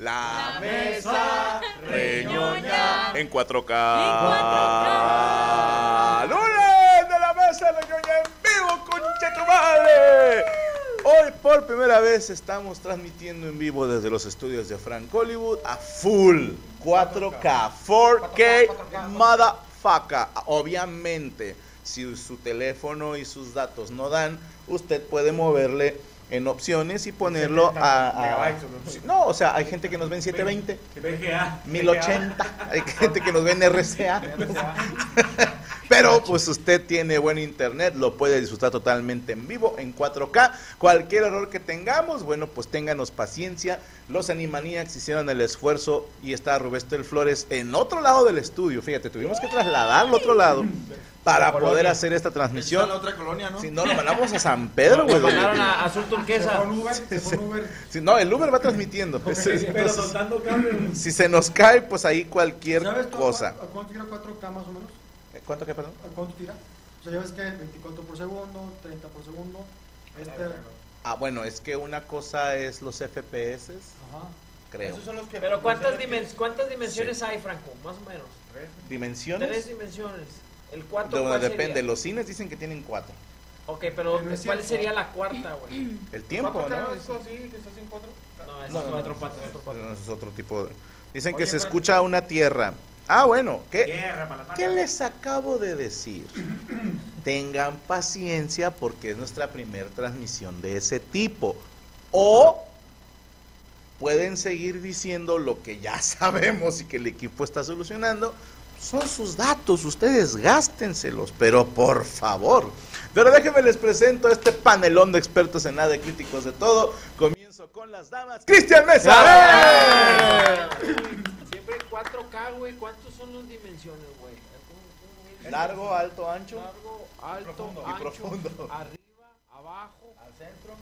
La mesa reñoña en 4K. ¡Lunes de la mesa reñoña en vivo, concha tu madre! Hoy por primera vez estamos transmitiendo en vivo desde los estudios de Frank Hollywood a full 4K, 4K, motherfucker. Obviamente, si su teléfono y sus datos no dan, usted puede moverle en opciones y ponerlo a, a- no, o sea, hay gente que nos ve en 720, VGA. 1080, hay gente que nos ve en RCA. Pero pues usted tiene buen internet, lo puede disfrutar totalmente en vivo, en 4K. Cualquier error que tengamos, bueno, pues ténganos paciencia. Los Animaniacs hicieron el esfuerzo y está Rubestel Flores en otro lado del estudio. Fíjate, tuvimos que trasladarlo a otro lado para poder hacer esta transmisión. la otra colonia, ¿no? Si no, lo mandamos a San Pedro, güey. Mandaron a Azul Turquesa. Si no, el Uber va transmitiendo. Entonces, Pero soltando cables. si se nos cae, pues ahí cualquier ¿Sabes tú a cosa. cuánto- ¿A cuánto tira 4K más o menos? ¿Cuánto que perdón? ¿A cuánto tira? O sea, ya ves que 24 por segundo, 30 por segundo. Este, Ah, bueno, es que una cosa es los FPS, ajá. creo. Esos son los que. Pero ¿cuántas, dimen- ¿cuántas dimensiones hay, Franco? Más o menos. Tres ¿Dimensiones? dimensiones. El cuarto, donde ¿cuál depende. sería? Los cines dicen que tienen cuatro. Ok, pero Pero ¿cuál cierto. sería la cuarta, güey? El tiempo, ¿no? ¿Cuánto eso así, que estás en cuatro? No, es No, no, cuatro no, otro patas. no, es otro tipo de... Dicen que Oye, se pero- escucha una tierra. Ah, bueno, ¿qué, ¿qué les acabo de decir? Tengan paciencia porque es nuestra primera transmisión de ese tipo. O pueden seguir diciendo lo que ya sabemos y que el equipo está solucionando. Son sus datos, ustedes gástenselos, pero por favor. Pero déjenme les presento a este panelón de expertos en nada y críticos de todo. Comienzo con las damas. Cristian Mesa. Siempre 4K, güey. ¿Cuántos son las dimensiones, güey? Largo, alto, ancho. Largo, alto, profundo. Y ancho, profundo. arriba, abajo, al centro,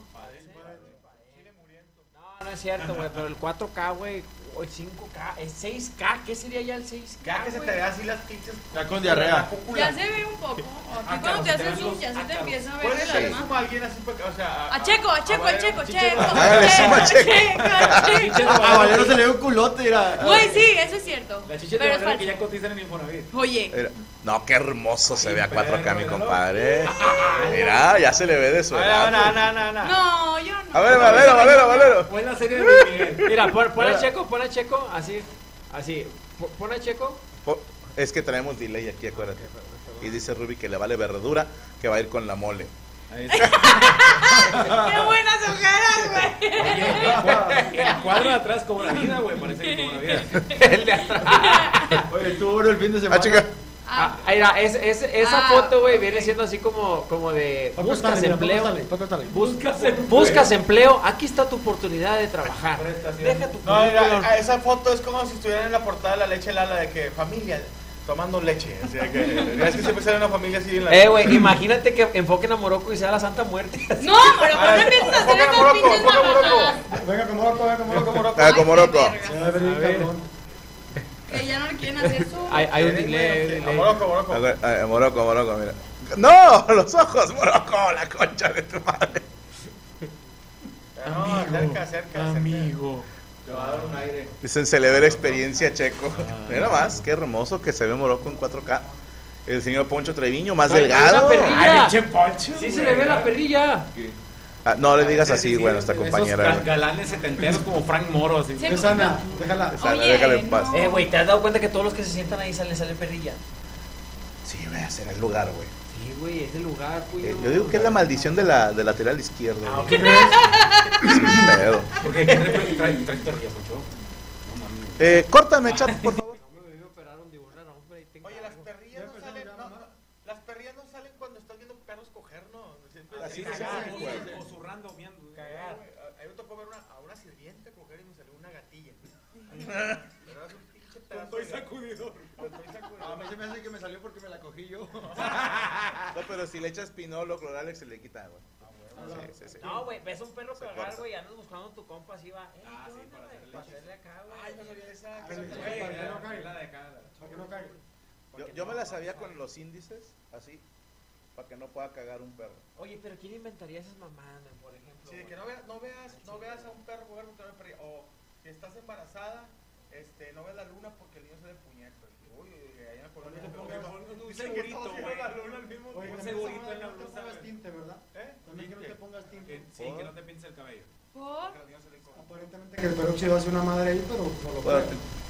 No, no es cierto, güey, pero el 4K, güey, o el 5K, el 6K, ¿qué sería ya el 6K? Ya que se te vea así las pinches. Ya con diarrea. Ya se ve un poco. Aquí cuando te haces zoom ya se te empieza a ver Puedes el alma. como alguien así, porque, o sea. A Checo, a Checo, a Checo, Checo. Suma a Checo. Checo, A Valero se le dio un culote, mira. Güey, sí, eso es cierto. La chicha Pero es que ya cotizan en Infonavit. Oye, No, qué hermoso se ve a 4K, mi compadre. Mira, ya se le ve de su No, edad. no, no, no, no. no, A ver, Valero, Valero, Valero. Pon la serie de Luis Miguel. Mira, pon, pon a Checo, pon a Checo, así, así. Po- Pon a Checo. Es que traemos delay aquí, acuérdate. Y dice Ruby que le vale verdura, que va a ir con la mole. ¡Qué buenas ojeras, güey! El cuadro de atrás como la vida, güey. Parece que como la vida. El de atrás. Oye, tú bueno el fin de semana. Ah, chica. Ah, es- es- esa Ah, foto, güey, viene siendo así como, como de Paco, buscas empleo. Paco, Paco. Buscas, buscas empleo, aquí está tu oportunidad de trabajar. Deja tu No, mira, esa foto es como si estuvieran en la portada de la leche Lala de que familia tomando leche. O sea, que, es que siempre sale una familia así en la Eh, güey, imagínate que enfoquen a Morocco y sea la Santa Muerte. No, pero ¿por qué a hacer esas Morocco, Morocco. Venga, venga, loco. Ah, como Ay, Que ya no le quieren hacer su... Hay, hay un delay, delay. Morocco, Morocco. A ver, ah, Morocco, Morocco, mira. ¡No! ¡Los ojos, Morocco! ¡La concha de tu madre! No, cerca, cerca, amigo. Te va a dar un aire. Dicen, se le ve la experiencia checo. Mira más, qué hermoso que se ve Morocco en 4K. El señor Poncho Treviño, más delgado. esa perrilla. Ay, pinche Poncho. Sí se le ve la perrilla. Ah, no le digas así, Sí, bueno, esta esos compañera. güey. galanes setenteros como Frank Moro. Así. Sí. Es Ana, déjala. Esa, Oye, déjale en paz. no. Eh, güey, ¿te has dado cuenta que todos los que se sientan ahí salen, sale perrilla? Sí, a hacer el lugar, güey. Sí, güey, es el lugar, güey. Eh, yo digo que es la maldición de la, de lateral izquierdo. Ah, güey. ok. Pedo. Porque trae trae- tortillas, Poncho. No mames. Eh, córtame, chat, por favor. Oye, las perrillas no salen. No, no, las perrillas no salen cuando estás viendo perros coger, ¿no? Siempre Así cagar, se güey, llama, güey. O zurrando, viendo. Cagar. A mí me tocó ver una, a una sirvienta coger y me salió una gatilla. Pero es un pinche pedazo. de- sacudidor. Con todo y sacudidor. A mí se me hace que me salió porque me la cogí yo. No, pero si le echas pinolo, cloralex, se le quita, güey. Sí, sí, sí. No, güey, ves un perro cagar, güey, andas buscando a tu compa, así va. Eh, Ah, ¿qué sí, para güey? hacerle Para hacerle acá, güey. Ay, no sabía esa. Ah, para que no caiga. la de acá, la- Para que no caiga. Yo, yo me la sabía con los índices, así, para que no pueda cagar un perro. Oye, pero ¿quién inventaría esas mamadas, por ejemplo? Sí, que no veas, no veas, no veas a un perro porque no perrilla. O que estás embarazada, este, no ves la luna porque el niño se le puñetas. Uy, ahí en la colonia. te pongas- un Dicen que todos vieron la luna al mismo tiempo. también segurito en la madre no te blusa, pongas güey. tinte, ¿verdad? ¿Eh? También que no te pongas tinte. Sí, que no te pintes el cabello. ¿Por? Aparentemente que el peróxido hace una madre ahí, pero no lo no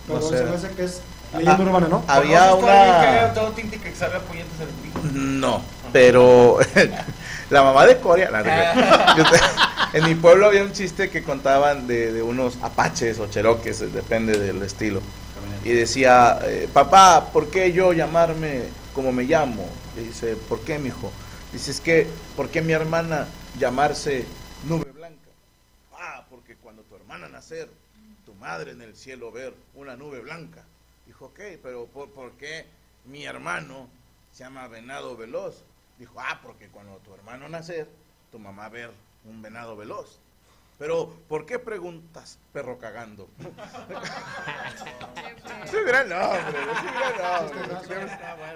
Pero sé. se me hace que es leyenda urbana, ¿no? Había ¿Conoces todavía que una... todo tinte que salga puñetas el pico? No, pero la mamá de no. Yo te- en mi pueblo había un chiste que contaban de, de unos apaches o cheroques, eh, depende del estilo. Y decía, eh, papá, ¿por qué yo llamarme como me llamo? Le dice, ¿por qué, mijo? Dice, es que, ¿por qué mi hermana llamarse Nube Blanca? Ah, porque cuando tu hermana nacer, tu madre en el cielo ver una nube blanca. Dijo, ok, pero ¿por, por qué mi hermano se llama Venado Veloz? Dijo, ah, porque cuando tu hermano nacer, tu mamá ver un venado veloz. Pero, ¿por qué preguntas perro cagando? Sí, gran nombre, gran nombre.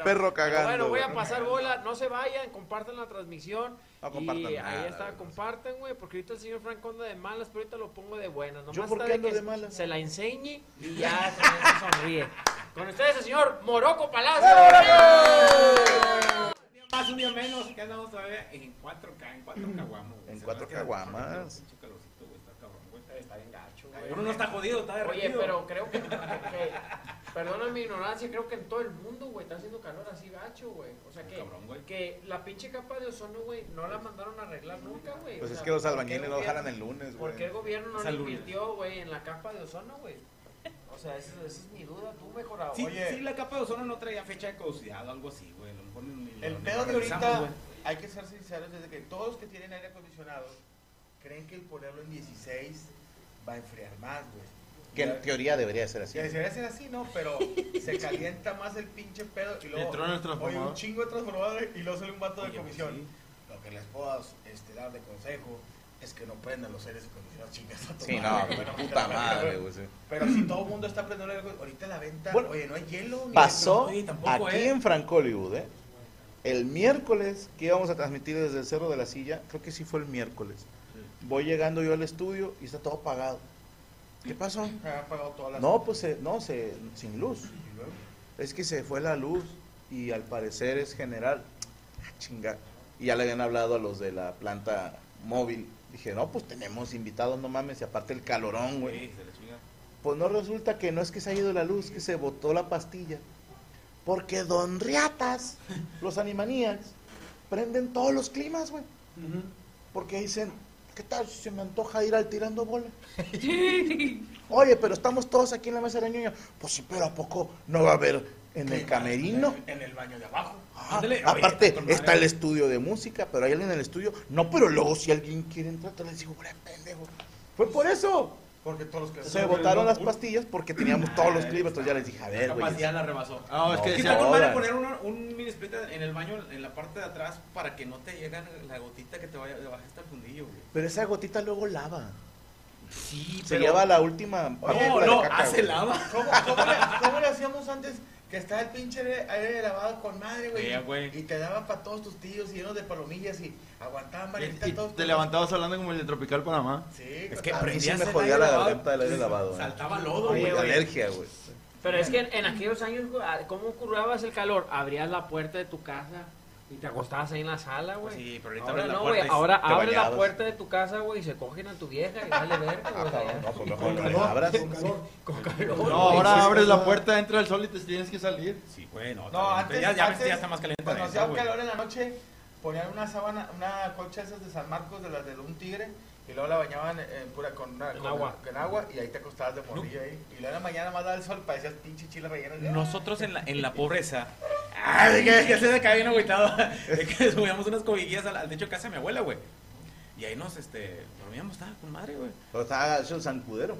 Perro cagando. Bueno, voy a pasar bola, no se vayan, compartan la transmisión. No compartan y nada, ahí está, compartan, güey, porque ahorita el señor Franco anda de malas, pero ahorita lo pongo de buenas. Nomás ¿Yo por qué ando de malas? Se la enseñe y ya eso sonríe. Con ustedes el señor Moroco Palacio. Día más, un día menos, que andamos todavía en 4K, en 4 caguamos. güey. En Se 4 me hace caguamas. güey, está güey. Bien gacho, güey. Uno no está jodido, está Oye, derretido. pero creo que, que- perdona mi ignorancia, creo que en todo el mundo, güey, está haciendo calor así gacho, güey. O sea que, Cabrón, güey. que la pinche capa de ozono, güey, no la mandaron a arreglar nunca, güey. Pues O es sea, que los ¿por qué albañiles no gobierno- jalan el lunes, ¿Por qué el güey. gobierno no Es le el lunes. invirtió, güey, en la capa de ozono, güey? O sea, esa, esa es mi duda, tú mejorado. Sí, Oye, sí, la capa de ozono no traía fecha de caducidad o algo así, güey. A lo mejor ni- ni El pedo de ahorita, güey. hay que ser sinceros, desde que todos los que tienen aire acondicionado creen que el ponerlo en 16 va a enfriar más, güey. Que en teoría debería ser así. Que debería ser así, ¿no? Pero se calienta más el pinche pedo y luego Entró en el oye, transformador. un chingo de transformadores y luego sale un vato de Oye, pues comisión. sí. Lo que les puedo este, dar de consejo es que no prendan los aires acondicionados, chingas a tu Sí, no, Bueno, puta madre, güey. Pero si todo el mundo está prendiendo el aire ahorita la venta, Bueno, oye, no hay hielo. ni Pasó Oye, tampoco, aquí ¿eh? en Franco Hollywood, ¿eh? El miércoles que íbamos a transmitir desde el Cerro de la Silla, creo que sí fue el miércoles. Voy llegando yo al estudio y está todo apagado. ¿Qué pasó? Apagado todas las No, pues se- no, se, sin luz. Es que se fue la luz y al parecer es general. Ah, chinga. Y ya le habían hablado a los de la planta móvil. Dije, no, pues tenemos invitados, no mames. Y aparte el calorón, güey. Sí. Pues no resulta que no es que se ha ido la luz, que se botó la pastilla. Porque Don Riatas, los animaníacs, prenden todos los climas, güey. Porque dicen, ¿qué tal si se me antoja ir al tirando bola? Oye, pero estamos todos aquí en la mesa de ñoña. Pues sí, pero ¿a poco no va a haber en el camerino? En el baño de abajo. Ah, Ándale, aparte, oye, está el estudio de música, pero hay alguien en el estudio. No, pero luego si alguien quiere entrar, te les digo, "Bre, pendejo. Fue por eso. Porque todos los que Se botaron las pastillas porque teníamos todos los climas. Entonces ya les dije, a ver, La güey. capacidad la rebasó. No, es que No, ¿Qué sí, tal con madre poner uno- un mini split en el baño, en la parte de atrás, para que no te llegue la gotita que te vaya de baja hasta el fundillo, güey? Pero esa gotita luego lava. Sí, Se lleva la última partícula No, de no, caca, hace güey. lava. ¿Cómo, cómo le, cómo le hacíamos antes? Que estaba el pinche aire, aire lavado con madre, güey. Sí, y te daba para todos tus tíos llenos de palomillas y aguantaban varitas todos. te levantabas hablando como el de Tropical Panamá. Sí, Es que A mí sí prendías me jodía la garganta del aire lavado. ¿eh? Saltaba lodo, Como güey. alergia, güey. Pero es que en, en aquellos años, güey, ¿cómo curabas el calor? Abrías la puerta de tu casa y te acostabas ahí en la sala, güey. Sí, pero ahorita Ahora la no, puerta güey. Ahora abres la puerta de tu casa, güey, y se cogen a tu vieja y dale verga, Ah, güey. no, pues mejor no le abras. con calor. Con calor, No, ahora sí, abres sí, la puerta, entra el sol y te tienes que salir. Sí, güey, no. No, antes, ya, ya, antes, ya está más caliente. Cuando hacía calor en la noche, ponían una sábana, una colcha esas de San Marcos, de las de un tigre, y luego la bañaban en pura, con, una, con agua. con agua, y ahí te acostabas de morrillo ahí. Y luego en la mañana más daba el sol, parecías pinche chile relleno. Nosotros en la, en la pobreza. Ah, de que, que se me cae bien agüitado. De que subíamos unas cobijillas al, al techo de casa de mi abuela, güey. Y ahí nos, este, dormíamos, estaba con madre, güey. Pero estaba hecho el zancudero.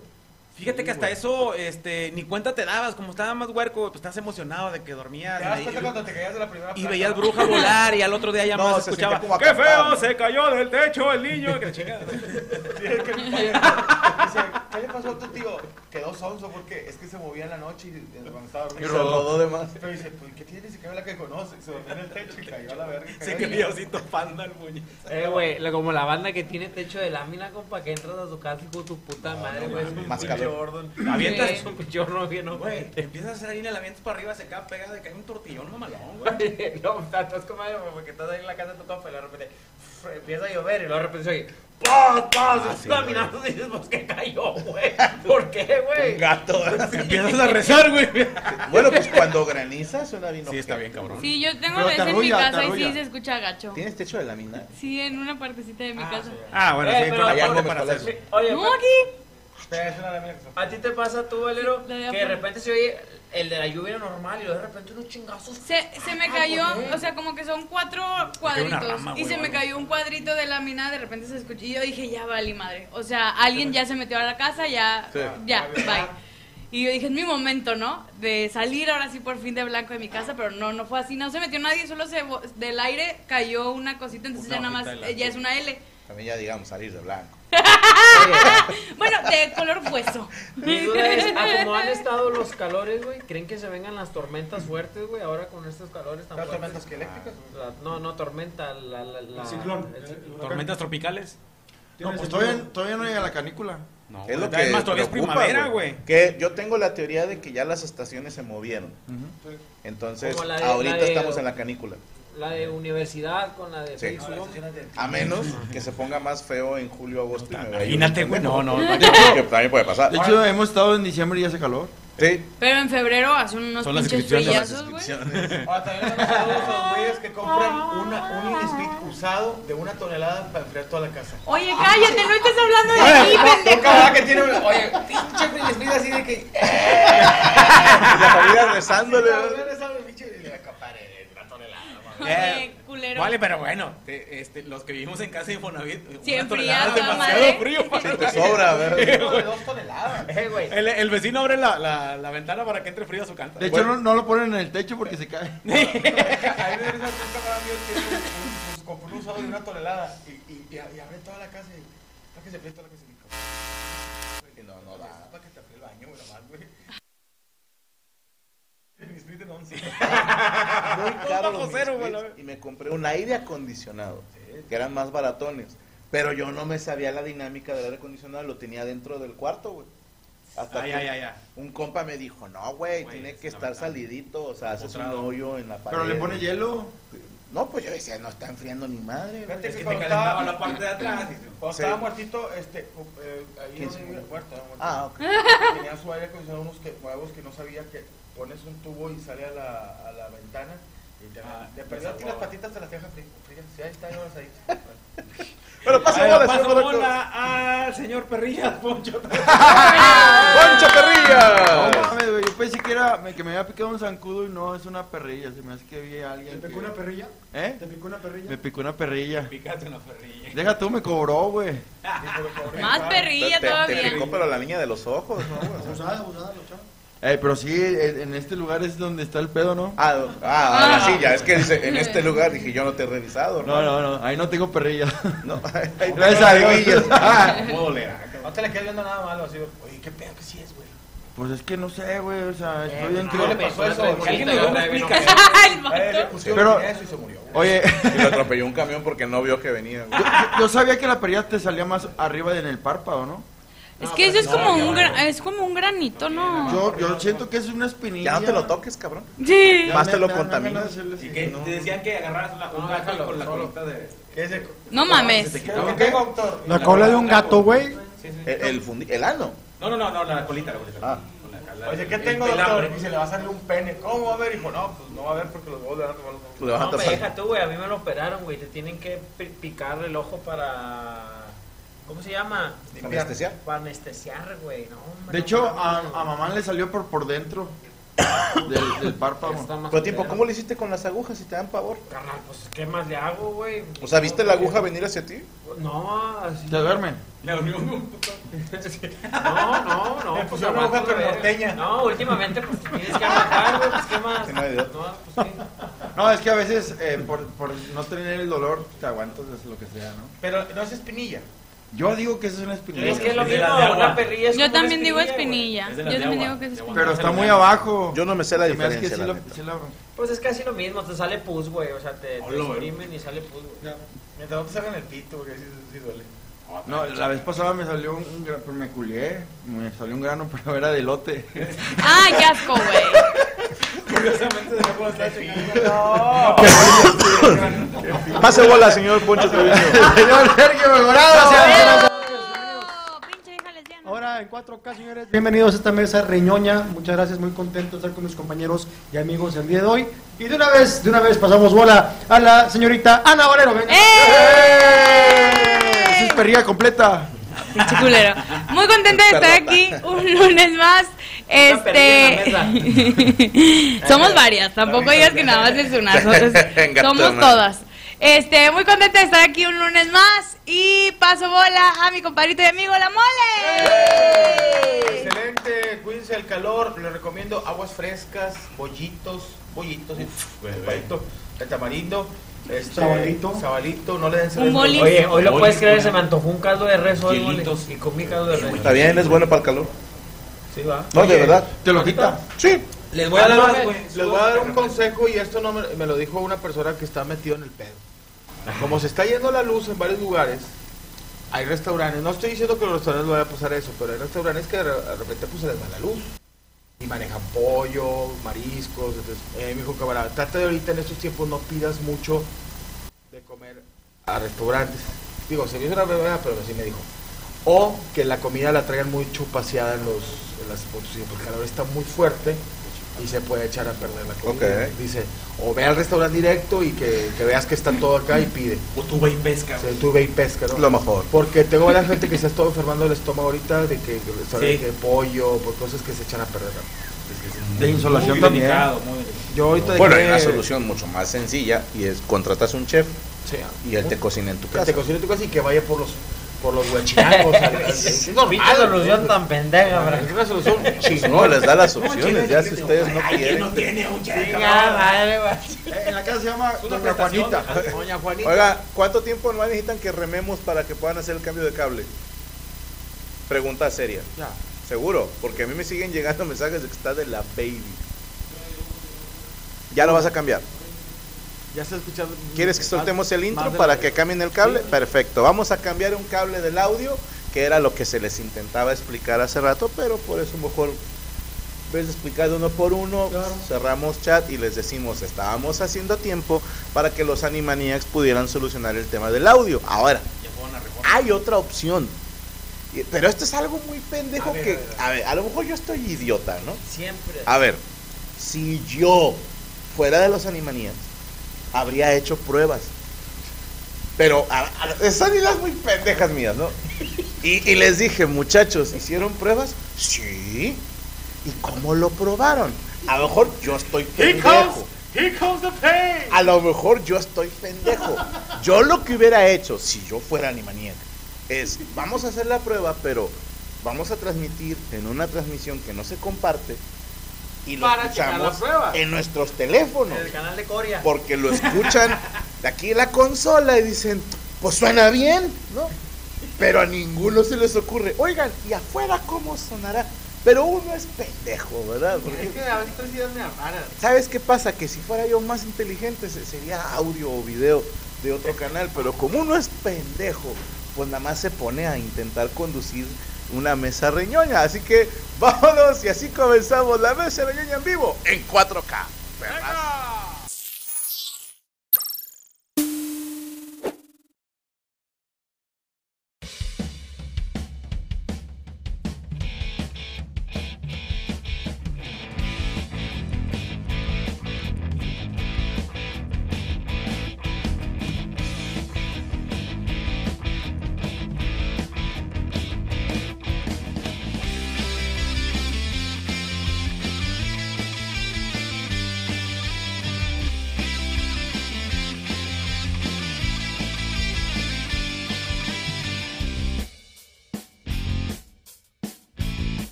Fíjate que hasta eso, este, ni cuenta te dabas, como estaba más huerco, pues estás emocionado de que dormías. Te das cuenta cuando te caías de la primera Y planta, veías bruja volar y al otro día ya No, más se escuchaba, ¡qué feo! Se cayó del techo el niño. Que chingada. Sí, es que, oye, dice, ¿qué le pasó a tu tío? Quedó sonso porque es que se movía en la noche y y cuando estaba Y dormido. se rodó de más. Pero dice, pues, ¿qué tiene? Se cayó la que conoce. Se durmió en el techo y cayó a la verga. Se cayó osito panda el puño. Eh, güey, la- como la banda que tiene techo de lámina, compa, que entras a su casa y con tu puta madre, güey. más calor. Avientas- Es un pinche horno bien, ¿no? Güey, empiezas a hacer ahí en el aviento para arriba, se queda pegada, cae un tortillón mamalón, güey. no, estás como porque estás ahí en la casa de tu compa y de repente empieza a llover y luego de repente se oye ¡Paz, paz! Ah, sí, y dices, pues que cayó, güey. ¿Por qué, güey? Gato. Empiezas a rezar, güey. Bueno, pues cuando graniza suena bien. Sí, está bien, cabrón. Sí, yo tengo Pero vez te en mi casa y sí se escucha gacho. ¿Tienes techo de lámina? Sí, en una partecita de mi casa. Ah, bueno, Eh, sí, pero allá la no para hacer. Oye, No, aquí. Es una lámina que se- ¿a ti te pasa tú, Valero? Sí, que de repente se oye el de la lluvia normal y luego de repente unos chingazos. Se, se me Ah, cayó, o sea, como que son cuatro cuadritos. rama, y se me cayó un cuadrito de lámina, de repente se escuchó. Y yo dije, ya vale madre. O sea, alguien ya se metió a la casa, ya, Sí. ya, bye. Y yo dije, es mi momento, ¿no? De salir ahora sí por fin de blanco de mi casa, pero no, no fue así. No se metió nadie, solo se bo- del aire cayó una cosita, entonces Una ya nada más, la- eh, ya es una L. También ya digamos salir de blanco. Bueno, de color hueso. Mi duda es, ¿a cómo han estado los calores, güey? ¿Creen que se vengan las tormentas fuertes, güey? Ahora con estos calores tan ¿Las fuertes. tormentas que eléctricas? La- no, no, tormenta, la... la, la El ciclón. el el. Tormentas tropicales. No, pues sentido. todavía, todavía no llega la canícula. No, Es lo que más, todavía es preocupa, primavera, güey. Que yo tengo la teoría de que ya las estaciones se movieron. Entonces, Como de- ahorita de- estamos en la canícula. La de universidad con la de Sí. Ulón. A menos que se ponga más feo en julio, agosto Imagínate, güey. pendejo. No, no. Que también puede pasar. De hecho, hemos estado en diciembre y hace calor. Sí. Pero en febrero hacen unos Son las inscripciones. güey. Inscripciones. Ahora también mando saludos güeyes que compran una, un Innisfree usado de una tonelada para enfriar toda la casa. Oye, cállate, no estás hablando de mí, Un pendejo. que tiene una, oye, pinche Innisfree así de que... Y la familia rezándole. Oye, culero. Vale, pero bueno, te- este, los que vivimos en casa de Infonavit, Sí, una tonelada es demasiado madre. frío. para- Si te sobra, a ver. de dos toneladas. Eh, güey. El, el vecino abre la, la, la ventana para que entre frío a su casa. De hecho, no, no lo ponen en el techo porque se cae. Ahí que pues, compró un usado de una tonelada y, y, y, y abre toda la casa y para que se fríe toda la casa. y No, no da. Para que te fríe el baño, güey, nomás, güey. El Innisfree de once. Muy caro los cero, la- Y me compré un aire acondicionado, que eran más baratones. Pero yo no me sabía la dinámica del aire acondicionado, lo tenía dentro del cuarto, güey. Hasta Ay, que ay, ay, ay. un compa me dijo, no, güey, tiene que la estar verdad. salidito, o sea, haces un hoyo en la pared. Pero le pone hielo. No, pues yo decía, no está enfriando ni madre. Fíjate Es que que te cuando estaba, la parte de atrás. cuando Sí. estaba muertito, este, eh, ahí ¿Quién donde se era muerto. Ah, ok. Tenía su aire acondicionado unos que, nuevos que no sabía que pones un tubo y sale a la, a la ventana y te, Ah, te perdió aquí las desagua. patitas te las deja frías. Sí, ahí está, yo las ahí. Pero pasa bola, bola al señor Perrilla, Poncho. ¡Poncho No Perrillas! mames, güey. Yo pensé que era me- que me había picado un zancudo y no, es una perrilla. Se me hace que vi a ¿Te alguien. picó que- una perrilla? ¿Eh? ¿Te picó una perrilla? Me picó una perrilla. Pícate una perrilla. Deja tú, me cobró, güey. Más perrilla Te, te todavía. picó, pero la niña de los ojos, ¿no? Abusada, abusada, lo chavo. Eh, pero sí, en este lugar es donde está el pedo, ¿no? Ah, ah, la Ah. silla. Es que dice, en este lugar dije, yo no te he revisado. No, no, no. Ahí no tengo perrilla. No, ahí Gracias a Dios. ¿Cómo dolerá? No te le quedes viendo nada malo, así, oye, qué pedo que sí es, güey. Pues es que no sé, güey. O sea, estoy Eh, entre. ¿qué le pasó eso? Alguien nos dé una explicación. Pero- eso y se murió. güey. Oye, Y lo atropelló un camión porque no vio que venía. güey. yo, yo- yo sabía que la perilla te salía más arriba de en el párpado, ¿no? Es que eso es como un gra- es como un granito, ¿no? Yo, yo siento que es una espinilla. Ya no te lo toques, cabrón. Sí. Ya Más te lo contaminas. Y que no. te decían que agarraras una, un gato con la colita de... ¿Qué es el- No mames. ¿Qué tengo, doctor? La cola de un gato, güey. El, el, fundi- el ano. No, no, no, no, la colita, la colita. Ah. Con la- la- Oye, ¿qué tengo, doctor? Y se le va a salir un pene. ¿Cómo va a ver, hijo? No, pues no va a ver porque los huevos le van a tomar los ojos. Le vas a No, me tapar. deja tú, güey. A mí me lo operaron, güey. Te tienen que pi- picar el ojo para. ¿Cómo se llama? ¿Anestesia? Para anestesiar, güey. No, hombre, De hecho, a, mamá le salió por por dentro del, del párpado. Pero tiempo. ¿cómo le hiciste con las agujas si te dan pavor? Carnal, pues, ¿qué más le hago, güey? O sea, ¿viste la aguja venir hacia ti? No, así. ¿Te duermen? Le unió un- No, no, no. Pues, aguanto aguja la verga. norteña. No, últimamente, pues te tienes que aguantar, güey. Pues, ¿qué más? Sí, no de pues, ¿qué? No, es que a veces eh, por, por no tener el dolor te aguantas es lo que sea, ¿no? Pero no es espinilla. Yo digo que eso es una espinilla. Es que es lo mismo, una perrilla es Yo como una también digo espinilla. Es Yo de las de también agua, digo que es espinilla. Pero está muy abajo. Yo no me sé la Se me hace que diferencia. sí la lo- neta. sí lo- Pues es casi lo mismo, te sale pus, güey. O sea, te, te Hola, güey. exprimen y sale pus, güey. Mientras no te salgan el pito, porque sí, sí duele. No, la vez pasada me salió un, un grano, me culié, me salió un grano, pero era de elote. Ay, qué asco, güey. Curiosamente, se me puede estar chingando. No. Pase bola, señor Poncho Treviño. Señor Sergio Mejorado. Pinche hija lesbiana. Ahora en 4K, señores. Bienvenidos a esta mesa reñoña. Muchas gracias, muy contento de estar con mis compañeros y amigos el día de hoy. Y de una vez, de una vez pasamos bola a la señorita Ana Valero. Venga. Esa es perrilla completa. Muy contenta de estar aquí un lunes más. Este. Somos varias, tampoco digas que nada más es una. Somos, somos todas. Este, muy contenta de estar aquí un lunes más. Y paso bola a mi compadrito y amigo La Mole. Excelente, cuídense del calor. Les recomiendo aguas frescas, bollitos, bollitos, y, bolito, el tamarindo, este, Sabalito. sabalito, no le den Un cerebro. boli. Oye, hoy lo puedes creer, se me antojó un caldo de res hoy, y comí caldo de res. Está bien, es bueno para el calor. Sí, va. No, de verdad. Te lo quita. Sí. Les voy a dar Ah, más, no, güey. Les voy a dar un consejo y esto no me, me lo dijo una persona que está metido en el pedo. Como se está yendo la luz en varios lugares, hay restaurantes, no estoy diciendo que los restaurantes le vaya a pasar eso, pero hay restaurantes que de re- de repente pues se les va la luz y manejan pollo, mariscos, entonces eh, me dijo camarada, trata de ahorita en estos tiempos no pidas mucho de comer a restaurantes. Digo, se me hizo una verdad, pero así me dijo. O que la comida la traigan muy chupaseada en, los, en las fotos, porque el calor está muy fuerte y se puede echar a perder la comida. Dice, o ve al restaurante directo y que, que veas que está todo acá y pide. O tú ve y pesca, güey. tú ve y pesca, lo mejor. Porque tengo varias gente que se ha estado enfermando el estómago ahorita de que, que les sabe Sí. que pollo, por cosas que se echan a perder. De insolación Muy también. delicado, muy. Yo ahorita Bueno, hay una solución mucho más sencilla y es contratas un chef Sí, y él te cocina en tu que casa. te cocine en tu casa y que vaya por los por los al- es normal, Pinche solución ¿no? tan pendeja, Es una solución No, les da las opciones, ya si ustedes no Ay, ¿quién quieren. no tiene un. Eh, En la casa se llama Doña Juanita. Doña Juanita. Oiga, ¿cuánto tiempo no necesitan que rememos para que puedan hacer el cambio de cable? Pregunta seria. Ya. Seguro, porque a mí me siguen llegando mensajes de que está de la baby. ¿Ya lo vas a cambiar? Ya se ha escuchado. ¿Quieres que soltemos el intro para que cambien el cable? Perfecto. Vamos a cambiar un cable del audio, que era lo que se les intentaba explicar hace rato, pero por eso mejor vez de uno por uno, cerramos chat y les decimos, estábamos haciendo tiempo para que los Animaniacs pudieran solucionar el tema del audio. Ahora, hay otra opción. Pero esto es algo muy pendejo A ver, que, a ver, a ver, a lo mejor yo estoy idiota, ¿no? Siempre. A ver, si yo fuera de los Animaniacs, habría hecho pruebas. Pero a- a- son ideas muy pendejas mías, ¿no? Y, y les dije, muchachos, ¿hicieron pruebas? Sí. ¿Y cómo lo probaron? A lo mejor yo estoy pendejo. here comes the pain. A lo mejor yo estoy pendejo. Yo lo que hubiera hecho, si yo fuera Animaniac, es, vamos a hacer la prueba, pero vamos a transmitir en una transmisión que no se comparte y lo Para escuchamos en nuestros teléfonos. En el canal de Coria. Porque lo escuchan de aquí en la consola y dicen, pues suena bien, ¿no? Pero a ninguno se les ocurre, oigan, ¿y afuera cómo sonará? Pero uno es pendejo, ¿verdad? Porque Es que a veces ideas me. ¿Sabes qué pasa? Que si fuera yo más inteligente se- sería audio o video de otro canal, pero como uno es pendejo, pues nada más se pone a intentar conducir una mesa reñoña. Así que vámonos y así comenzamos la mesa reñoña en vivo en 4K.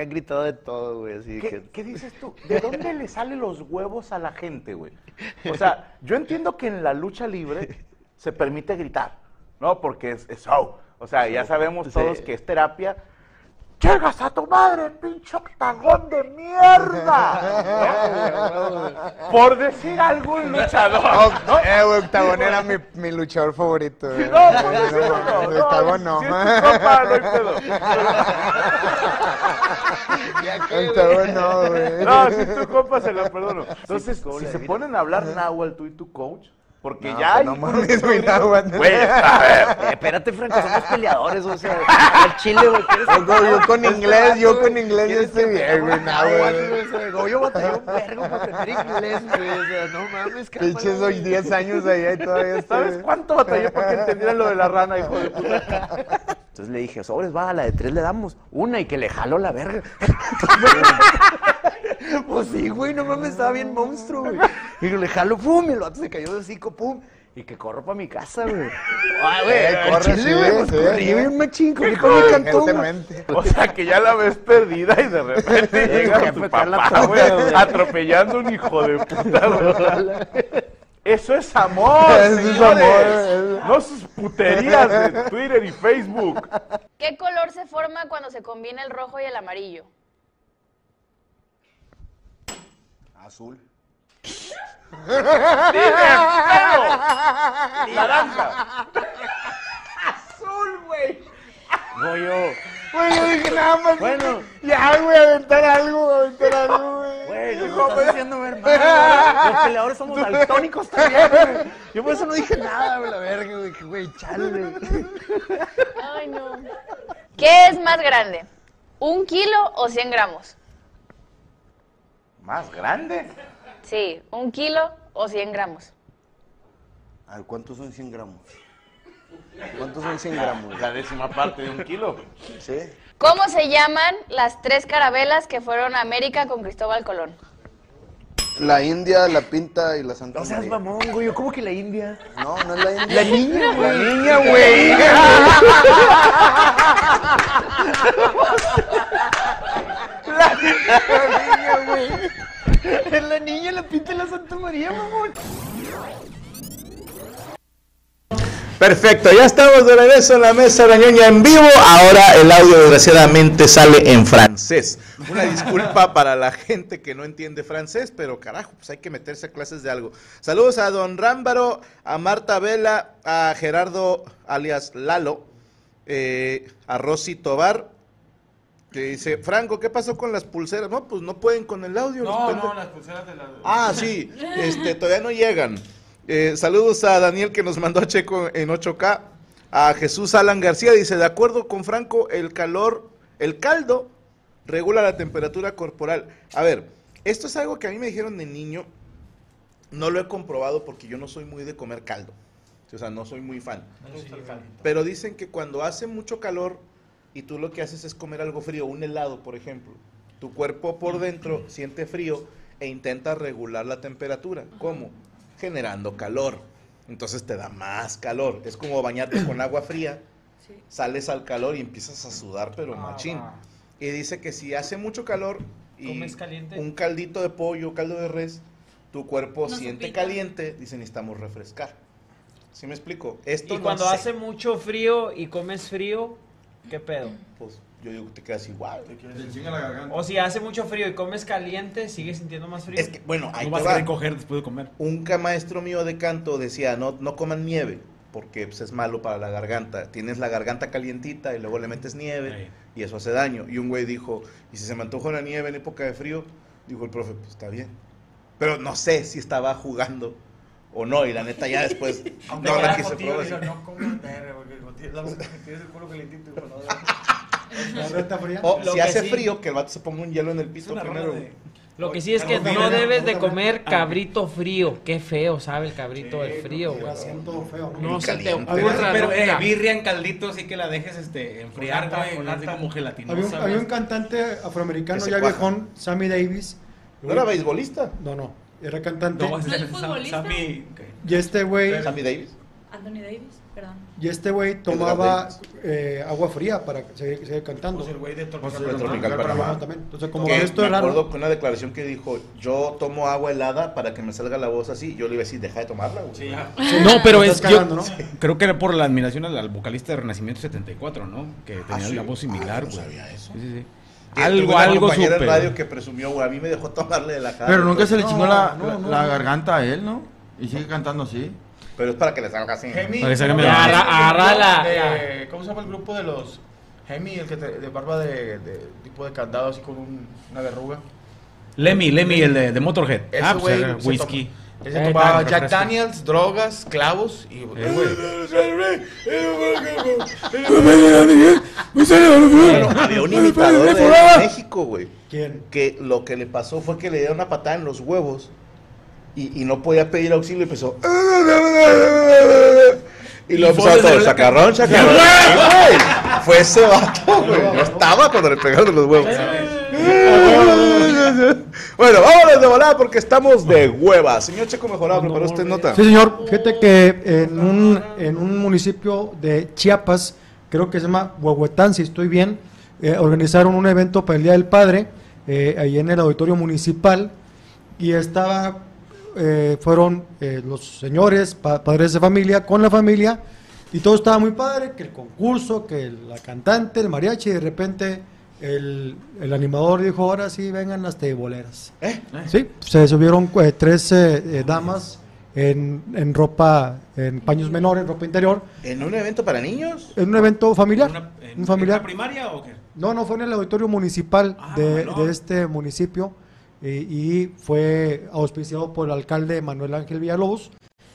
Me han gritado de todo, güey, así ¿Qué, que... qué dices tú? ¿De dónde le salen los huevos a la gente, güey? O sea, yo entiendo que en la lucha libre se permite gritar, ¿no? Porque es, es show. O sea, ya sabemos Sí. todos que es terapia. ¡Llegas a tu madre, pinche octagón de mierda! ¿No? Por decir algún luchador, ¿no? Eh, güey, Octagón era mi, mi luchador favorito. güey. Sí, no, por decirlo, no, no, Octagón no. si es tu compa, no hay pedo. Octagón no, güey. No, si es tu compa, se lo perdono. Entonces, Sí, ¿cómo si se ponen a hablar náhuatl tú y tu coach, porque No, ya pues hay... no mames, güey, náhuatl. Güey, a ver. Eh, espérate, Franco, somos peleadores, o sea, al chile, güey. ¿quieres Yo, con- yo con inglés, yo con inglés yo ¿Quieres estoy bien, güey, náhuatl, güey. O sea, Goyo batalló un vergo para aprender inglés, güey. O sea, no mames, cabrón. Pinches soy 10 años allá y todavía estoy... ¿Sabes cuánto batallé para que entendieran lo de la rana, hijo de puta? Entonces le dije, sobres, va, a la de tres le damos una y que le jalo la verga. pues sí, güey, no mames, estaba bien monstruo, güey. Y le jalo, pum, y el vato se cayó de hocico, pum. Y que corro para mi casa, güey. Ay, güey, Eh, corre, chile, sí, güey, pues corrí bien machín, corrí ¿Qué con mi corre? cantón. O sea, que ya la ves perdida y de repente llega tu papá, güey, atropellando a un hijo de puta, güey. Eso es amor, Eso es amor. No sus puterías de Twitter y Facebook. ¿Qué color se forma cuando se combina el rojo y el amarillo? Azul. Naranja. Goyo. Güey, yo dije nada más. Bueno. Ya, güey, aventar algo, aventar algo, güey. Güey, no me estás haciendo ver mal, güey. Los peleadores somos daltónicos también, güey. Yo por eso no dije nada, güey, la verga, güey. Güey, chale. Ay, no. ¿Qué es más grande? ¿Un kilo o 100 gramos? ¿Más grande? Sí, un kilo o 100 gramos. A ver, ¿cuántos son 100 gramos? ¿Cuántos son 100 gramos? La décima parte de un kilo. Sí. ¿Cómo se llaman las tres carabelas que fueron a América con Cristóbal Colón? La India, la Pinta y la Santa No seas María. mamón, güey. ¿yo ¿Cómo que la India? No, no es la India. La niña, güey. La niña, güey. La niña, güey. La niña, la pinta la Santa María, mamón. Perfecto, ya estamos de regreso en la mesa de la ñoña en vivo. Ahora el audio desgraciadamente sale en francés. Una disculpa para la gente que no entiende francés, pero carajo, pues hay que meterse a clases de algo. Saludos a Don Rámbaro, a Marta Vela, a Gerardo alias Lalo, eh, a Rosy Tobar, que dice, Franco, ¿qué pasó con las pulseras? No, pues no pueden con el audio. No, pendejos". no, las pulseras de la. Ah, sí, este, todavía no llegan. Eh, saludos a Daniel que nos mandó a Checo en 8K. A Jesús Alan García dice, de acuerdo con Franco, el calor, el caldo regula la temperatura corporal. A ver, esto es algo que a mí me dijeron de niño. No lo he comprobado porque yo no soy muy de comer caldo. O sea, no soy muy fan. Pero dicen que cuando hace mucho calor y tú lo que haces es comer algo frío, un helado, por ejemplo, tu cuerpo por dentro siente frío e intenta regular la temperatura. ¿Cómo? Generando calor. Entonces te da más calor. Es como bañarte con agua fría, sales al calor y empiezas a sudar, pero machín. Y dice que si hace mucho calor y ¿Comes caliente? un caldito de pollo, caldo de res, tu cuerpo No siente caliente, dice necesitamos refrescar. ¿Sí me explico? Esto Y cuando hace mucho frío y comes frío, ¿qué pedo? Pues yo digo que te quedas igual. O si hace mucho frío y comes caliente, sigues sintiendo más frío. Es que, bueno, ahí No vas a recoger después de comer. Un maestro mío de canto decía, no, no coman nieve, porque pues, es malo para la garganta. Tienes la garganta calientita y luego le metes nieve y eso hace daño. Y un güey dijo, ¿y si se me antoja una nieve en época de frío? Dijo el profe, pues está bien. Pero no sé si estaba jugando o no, y la neta ya después Aunque no la quise probar. La- tienes el culo calientito, hijo, no, O Lo si que hace sí- frío, que el vato se ponga un hielo en el piso primero. de- Lo que sí es que no debes de comer cabrito frío. Qué feo sabe el cabrito del frío, güey. No se te ocurra Pero, eh, birria en caldito, sí que la dejes este, enfriar, güey. así como Había un, gelatinosa. había un güey. cantante afroamericano ya cuaja. viejón, Sammy Davis. ¿No era beisbolista? No, no, era cantante. No, es ¿No es Sam- futbolista? Sammy- Y este güey, Sammy Davis. Anthony Davis. Y este güey tomaba eh, agua fría para seguir, seguir cantando. Pues el güey de Tropical Pues el Panamá. Tropical Panamá. Panamá también. Entonces, como Que esto me es raro. acuerdo que una declaración que dijo, yo tomo agua helada para que me salga la voz así. Yo le iba a decir, deja de tomarla, güey. No, pero es. Estás Yo, cagando, ¿no? Creo que era por la admiración al, al vocalista de Renacimiento 74, ¿no? Que tenía Ah, sí. una voz similar, Ah, no güey. sabía eso. Sí, sí, sí. Algo, algo en radio que presumió, güey, a mí me dejó tomarle de la cara. Pero nunca se le No, chingó la, no, la- no, la no. garganta a él, ¿no? Y sigue cantando así. Pero es para que le salga así. Gemi. Para que salga ¿cómo medio- se llama? Agarra- agarra la- De- ¿Cómo se llama el grupo de los Gemi? El que te- de barba de, de tipo de candado así con un- una verruga. Lemmy, Lemmy, el de, de Motorhead. Ese ah, pues güey se whisky. toma- Ese Eh, tomaba Jack refresco. Daniels, drogas, clavos y. Eh. Bueno, había un imitador de México, güey. ¿Quién? Que lo que le pasó fue que le dio una patada en los huevos y, y no podía pedir auxilio y empezó. Y lo Y empezó fue a todo, chacarrón, chacarrón. Fue ese vato, güey. Yo estaba cuando le pegaron los huevos. Bueno, vámonos de volada porque estamos de hueva. Señor Checo Mejorado, ¿preparó usted nota? Sí, señor. Fíjate que en un, en un municipio de Chiapas, creo que se llama Huehuetán, si estoy bien, eh, organizaron un evento para el Día del Padre, eh, ahí en el auditorio municipal, y estaba, eh, fueron eh, los señores, pa- padres de familia, con la familia, y todo estaba muy padre, que el concurso, que la cantante, el mariachi, y de repente el, el animador dijo, ahora sí, vengan las teiboleras. ¿Eh? Sí, se subieron eh, tres eh, damas en, en ropa, en paños menores, ropa interior, ¿En un evento para niños? en un evento familiar. Una- en- un familiar. ¿en la primaria o qué? No, no, fue en el auditorio municipal Ah, de, no. de este municipio eh, y fue auspiciado por el alcalde Manuel Ángel Villalobos,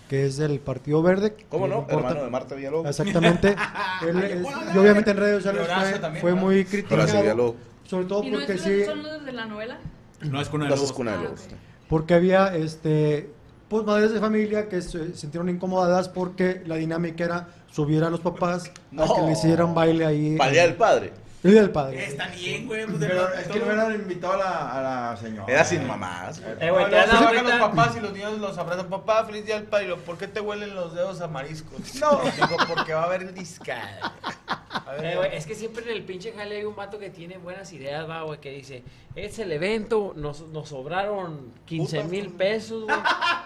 que es del Partido Verde. ¿Cómo no? importa- Hermano de Marta Villalobos. Exactamente. Él es- y obviamente en redes sociales fue, también, fue ¿verdad? muy criticado, sobre todo ¿Y no porque es, sí, son los de la novela? No es cuna de No, esa es lobos. cuna de Ah, porque había este pues madres de familia que se sintieron incomodadas porque la dinámica era subiera a los papás a No. que le hicieran baile ahí. Para el Día del Padre. El Día del Padre. Está bien, güey. pues, Pero es que no hubieran invitado a la, a la señora. Era sin mamás. Eh, güey, te bajan los papás y los niños los abrazan. Papá, feliz día del padre. Y lo, ¿Por qué te huelen los dedos a mariscos? No, digo, porque va a haber discada. A ver, Eh, güey, es que siempre en el pinche jale hay un vato que tiene buenas ideas, va, güey, que dice, es el evento, nos, nos sobraron 15 mil pesos, güey.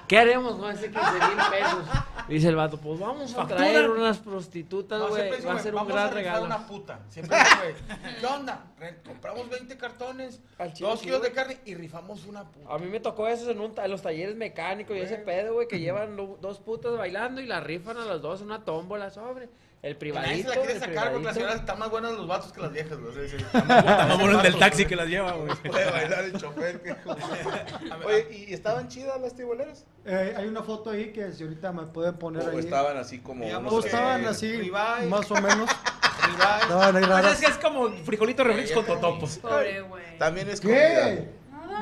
¿Qué haremos con ese 15 mil pesos? Dice el vato, pues vamos a Factura. traer unas prostitutas, No, güey, siempre dice, va a ser un vamos gran a rifar regalo. una puta. Siempre güey, ¿qué onda? Compramos 20 cartones, Al chile, dos sí, kilos de carne y rifamos una puta. A mí me tocó eso en, un en los talleres mecánicos y ese pedo, güey, que llevan lo- dos putas bailando y la rifan a las dos en una tómbola sobre. El privadito. se la quiere sacar porque las señoras están más buenas los vatos que las viejas, güey. Sea, sí, Está más bueno el del taxi que las lleva, güey. Puede bailar el chofer. que- Oye, ¿y estaban chidas las tiboleras? Eh, hay una foto ahí que si ahorita me pueden poner ¿O ahí. estaban así como Digamos O unos, que- estaban así, ribeye. más o menos. Ribeye. Estaban ahí Pues raras. es que es como frijolito reflex con totopos. Pobre güey. También es. ¿Qué?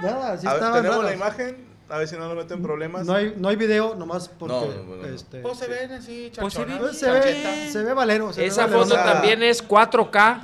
Nada, sí A ver, estaban tenemos la imagen, a ver si no nos meten problemas. No hay, no hay video, nomás porque. No, no, no, no. este, Pues se ven así, Pues se chachonas. pues se, ve, se ve valero. Se Esa ve valero. foto o sea, también es 4K.